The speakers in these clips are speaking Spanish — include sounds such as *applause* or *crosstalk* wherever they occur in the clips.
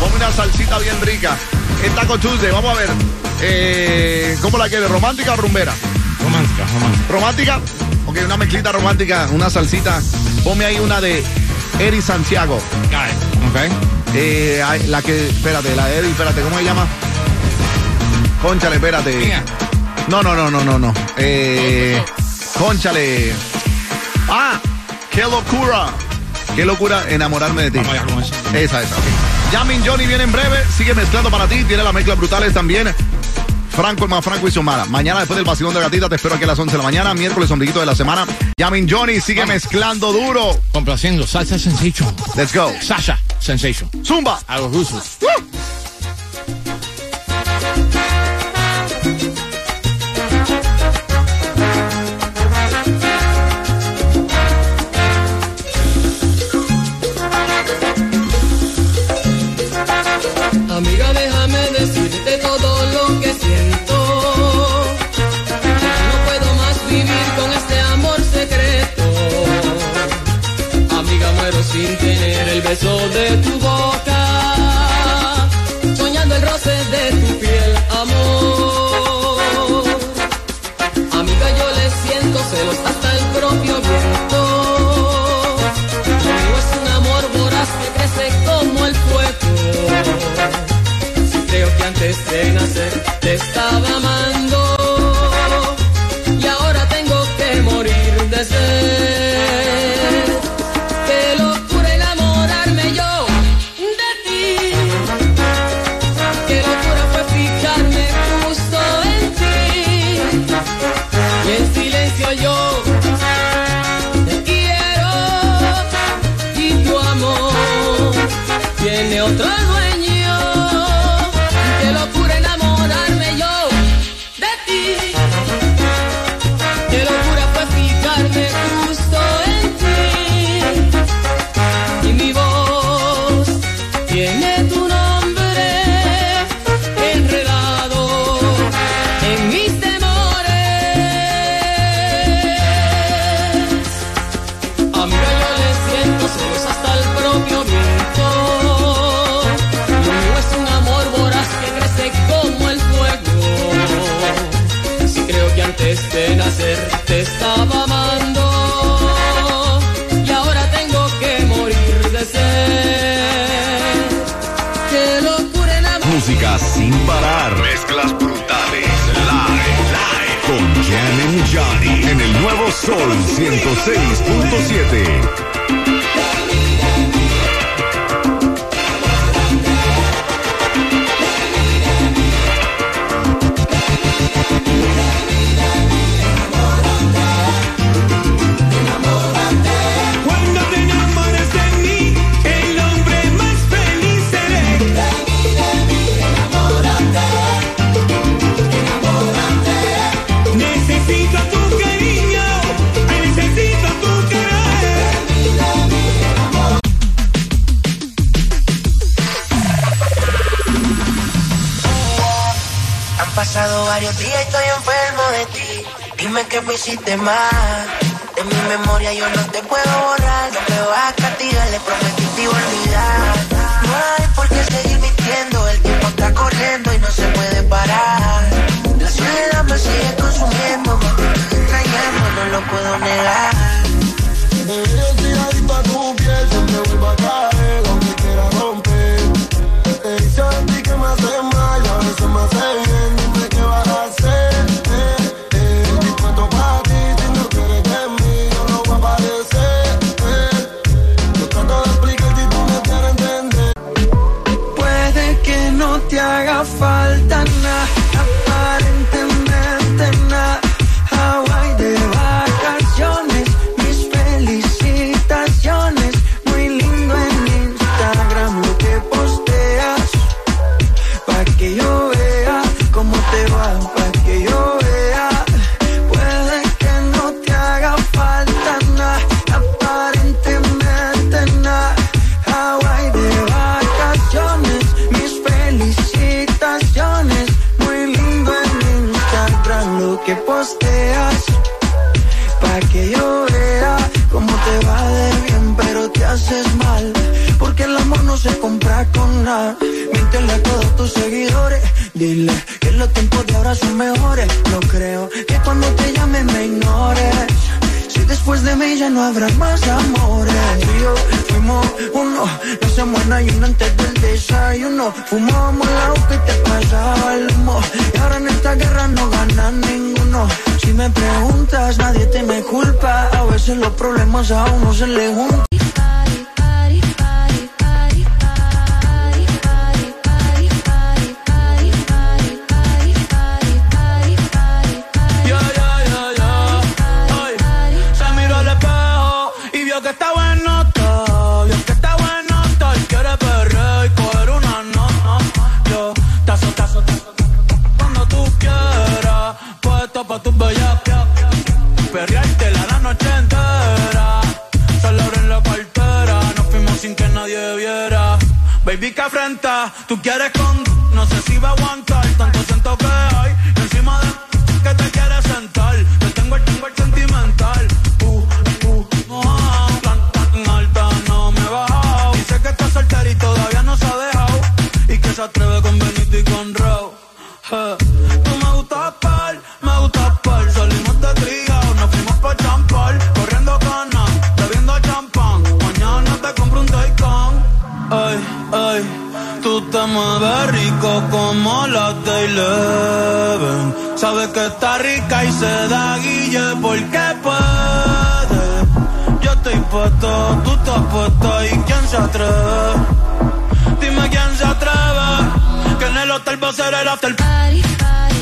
Ponme una salsita bien rica. En Taco Tuesday, vamos a ver. Eh, ¿Cómo la quieres? ¿Romántica o rumbera? Romántica, romántica. ¿Romántica? Ok, una mezclita romántica, una salsita. Ponme ahí una de Eri Santiago. Ok. Eh, la que, espérate, la de Eri, espérate, ¿cómo se llama? Conchale, espérate. Mía. No, no, no, no, no, no. Eh, conchale. Ah, qué locura. Qué locura enamorarme de ti. Vamos allá. Esa, esa, ok. Yamin Johnny viene en breve, sigue mezclando para ti, tiene las mezclas brutales también. Franco, el más Franco y Xiomara. Mañana después del vacilón de gatita te espero aquí a las 11 de la mañana, miércoles sombriguito de la semana. Yamin Johnny sigue mezclando duro. Complaciendo. Salsa Sensation. Let's go. Sasha Sensation. Zumba. A los rusos. Beso de yo. Te quiero y tu amor tiene otro Sol 106.7. Dime qué me hiciste mal. De mi memoria yo no te puedo borrar. No me vas a castigar, le prometí olvidar. No hay por qué seguir mintiendo. El tiempo está corriendo y no se puede parar. La soledad me sigue consumiendo. Me estoy no lo puedo negar. Míntele a todos tus seguidores. Dile que los tiempos de ahora son mejores. No creo que cuando te llame me ignores. Si después de mí ya no habrá más amores. Tú y yo fuimos uno, no se muera y uno antes del desayuno. Fumábamos la boca y te pasaba el humo. Y ahora en esta guerra no gana ninguno. Si me preguntas, nadie te me culpa. A veces los problemas a uno se le juntan. Baby, que afrenta. Tú quieres con. No sé si va a aguantar. Tanto te mueves rico como la de Eleven. Sabes que está rica y se da guille porque puede. Yo estoy puesto, tú estás puesto y quién se atreve. Dime quién se atreve. Que en el hotel va a ser el after. No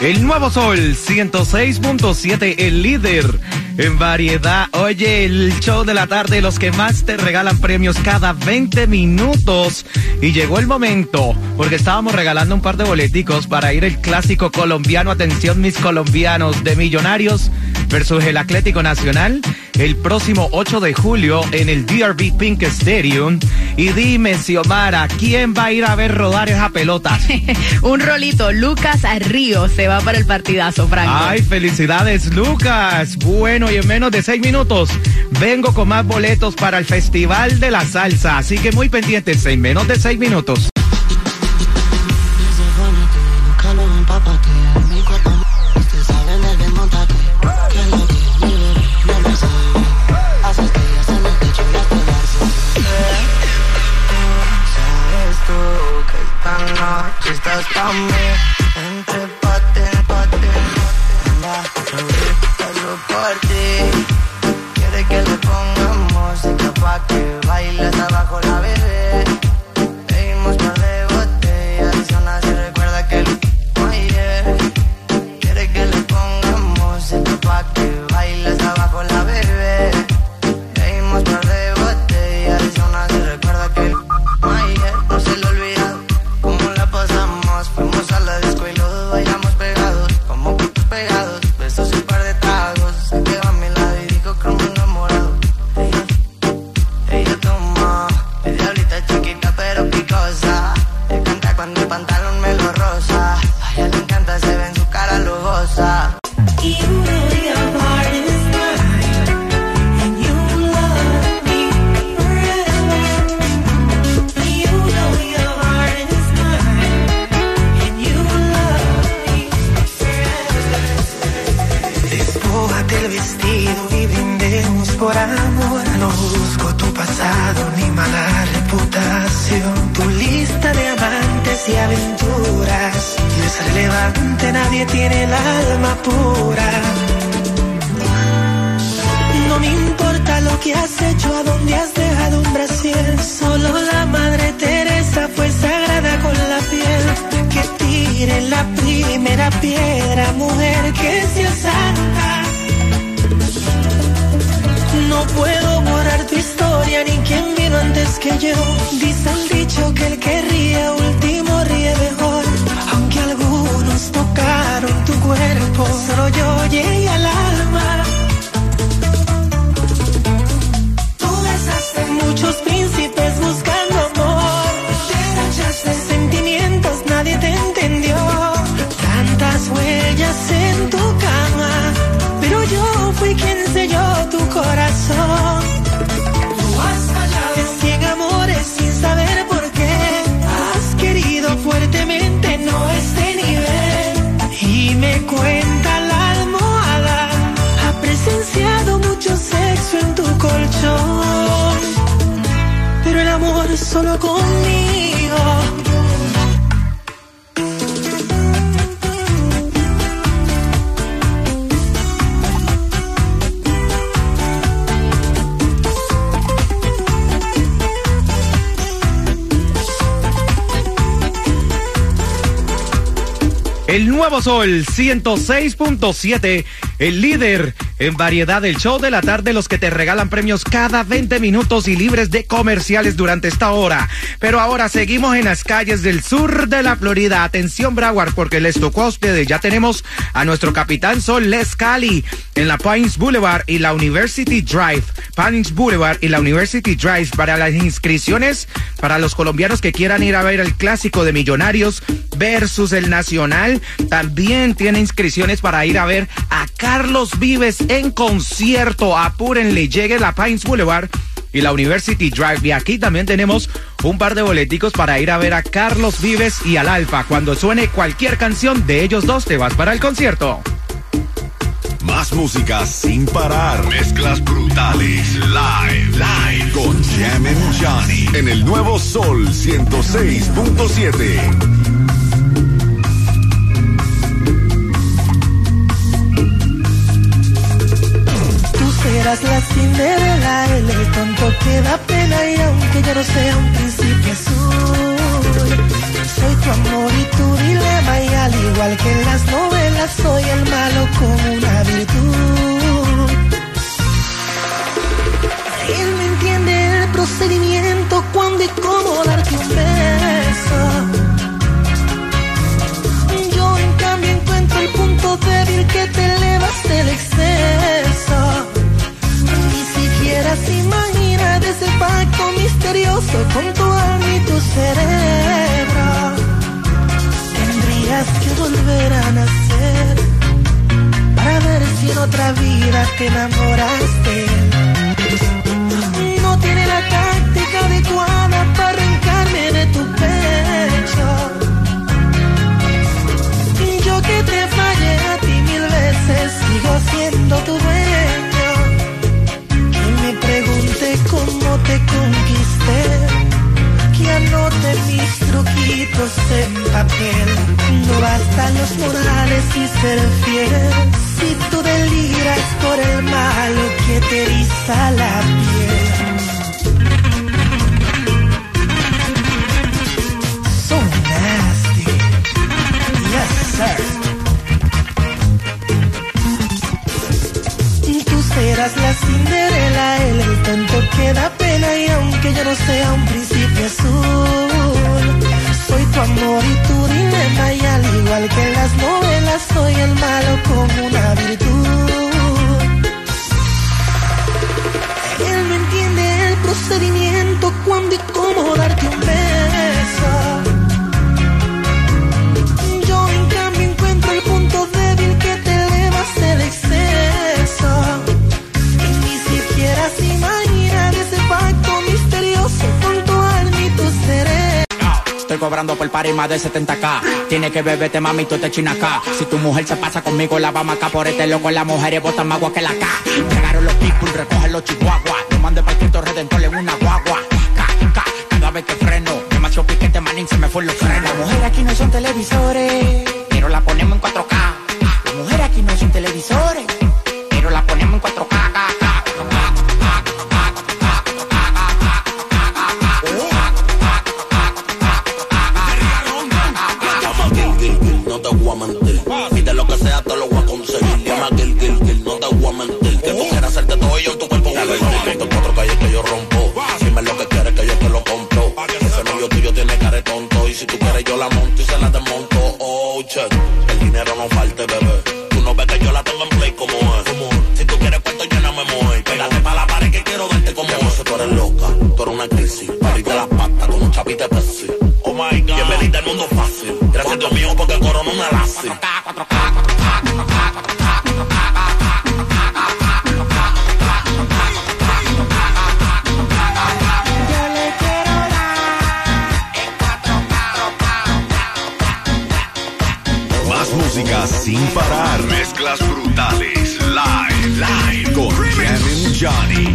El nuevo Sol 106.7, el líder en variedad. Oye, el show de la tarde, los que más te regalan premios cada 20 minutos. Y llegó el momento, porque estábamos regalando un par de boleticos para ir el clásico colombiano, atención mis colombianos, de Millonarios versus el Atlético Nacional el próximo 8 de julio en el DRB Pink Stadium. Y dime, Xiomara, ¿quién va a ir a ver rodar esa pelota? *laughs* Un rolito, Lucas Río se va para el partidazo, Franco. Ay, felicidades, Lucas. Bueno, y en menos de seis minutos vengo con más boletos para el Festival de la Salsa. Así que muy pendientes, en menos de seis minutos. Y brindemos por amor. No busco tu pasado ni mala reputación. Tu lista de amantes y aventuras no es relevante, nadie tiene el alma pura. No me importa lo que has hecho, a dónde has dejado un brasier. Solo la madre Teresa fue sagrada con la piel. Que tire la primera piedra, mujer que sea santa. No puedo borrar tu historia ni quien vino antes que yo. Dice el dicho que el que ríe último ríe mejor. Aunque algunos tocaron tu cuerpo, solo yo llegué solo conmigo. El nuevo Sol 106.7, el líder en variedad del show de la tarde, los que te regalan premios cada 20 minutos y libres de comerciales durante esta hora. Pero ahora seguimos en las calles del sur de la Florida. Atención, Broward, porque les tocó a ustedes. Ya tenemos a nuestro capitán Sol Les Cali en la Pines Boulevard y la University Drive. Pines Boulevard y la University Drive para las inscripciones para los colombianos que quieran ir a ver el clásico de Millonarios versus el Nacional. También tiene inscripciones para ir a ver a Carlos Vives en concierto. Apúrenle, llegue la Pines Boulevard y la University Drive. Y aquí también tenemos un par de boleticos para ir a ver a Carlos Vives y al Alfa. Cuando suene cualquier canción de ellos dos, te vas para el concierto. Más música sin parar. Mezclas brutales. Live. Live. Con Jam and Johnny. En el nuevo Sol 106.7. Tú serás la Cinderela, él el tonto que da pena y aunque yo no sea un príncipe azul, soy tu amor y tu dilema y al igual que en las novelas soy el malo con una virtud. Él me entiende el procedimiento cuando y cómo darte un beso. Yo en cambio encuentro el punto débil que te elevas del exceso. Imagina ese pacto misterioso con tu alma y tu cerebro. Tendrías que volver a nacer para ver si en otra vida te enamoraste. No bastan los morales y ser fiel. Si tú deliras por el malo que te eriza la piel. So nasty. Yes, sir. Tú serás la Cinderela, él el tonto que da pena y aunque yo no sea un príncipe amor y tu dilema y al igual que las novelas soy el malo con una virtud. Él me entiende el procedimiento cuando y cómo darte un beso. cobrando por par y más de 70k. Tiene que beberte, mami, tú te chinas acá. Si tu mujer se pasa conmigo, la vamos acá por este loco. Las mujeres botan más agua que la K. Llegaron los people, recogen los chihuahuas. No mande pa' quinto redentor en una guagua. Cada vez que freno. Demasiado piquete, manín, se me fue los frenos. Las mujeres aquí no son televisores, pero la ponemos en 4K.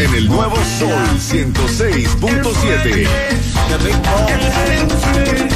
en el nuevo Sol 106.7.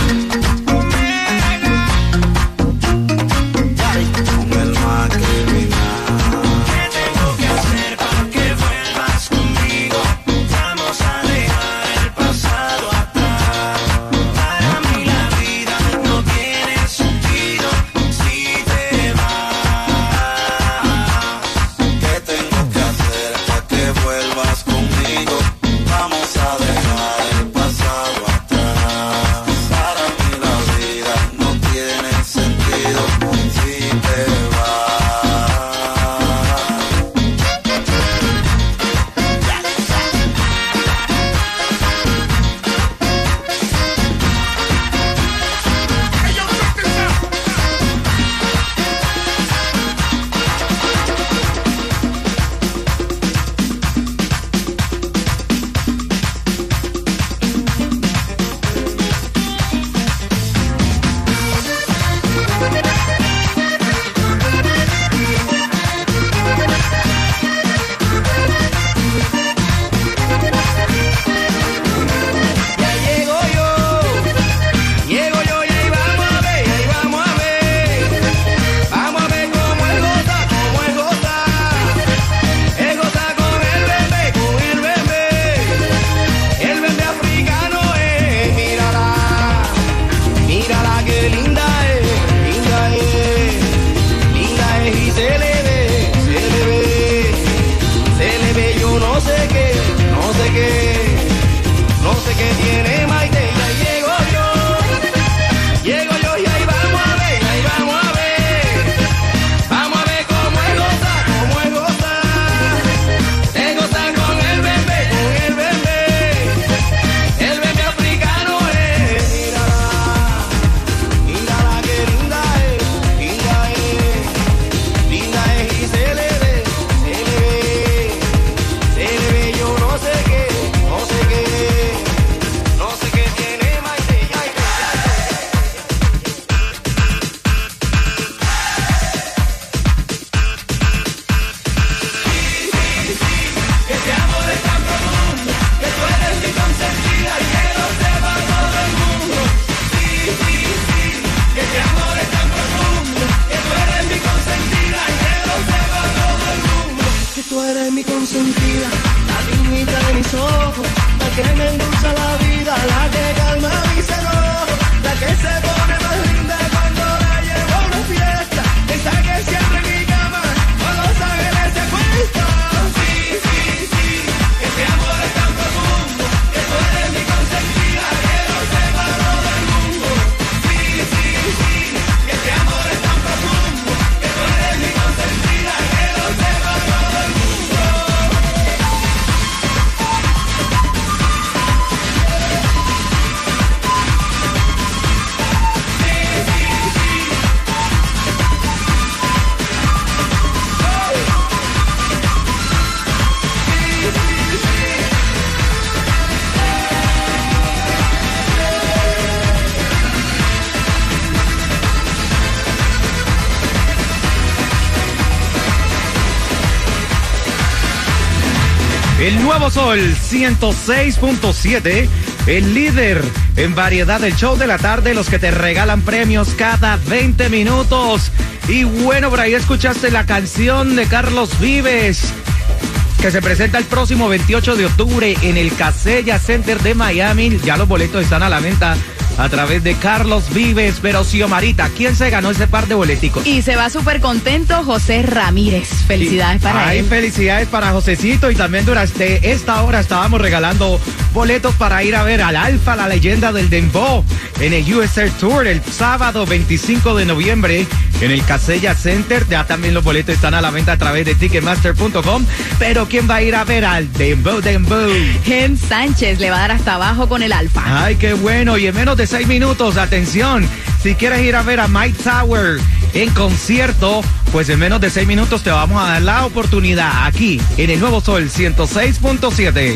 la dignidad de mis ojos, la que me endulza la vida, la que calma mis enojos, la que se pone más linda. Nuevo Sol 106.7, el líder en variedad del show de la tarde, los que te regalan premios cada 20 minutos. Y bueno, por ahí escuchaste la canción de Carlos Vives que se presenta el próximo 28 de octubre en el Casella Center de Miami. Ya los boletos están a la venta a través de Carlos Vives, pero Marita, ¿quién se ganó ese par de boleticos? Y se va súper contento José Ramírez. Felicidades para Ay, él. felicidades para Josecito y también durante esta hora estábamos regalando boletos para ir a ver al Alfa, la leyenda del Dembow, en el USR Tour el sábado 25 de noviembre en el Casella Center. Ya también los boletos están a la venta a través de ticketmaster.com. Pero ¿quién va a ir a ver al Dembow Dembow? Gen Sánchez le va a dar hasta abajo con el Alfa. Ay, qué bueno. Y en menos seis minutos, atención, si quieres ir a ver a Mike Tower en concierto, pues en menos de seis minutos te vamos a dar la oportunidad aquí en el Nuevo Sol 106.7.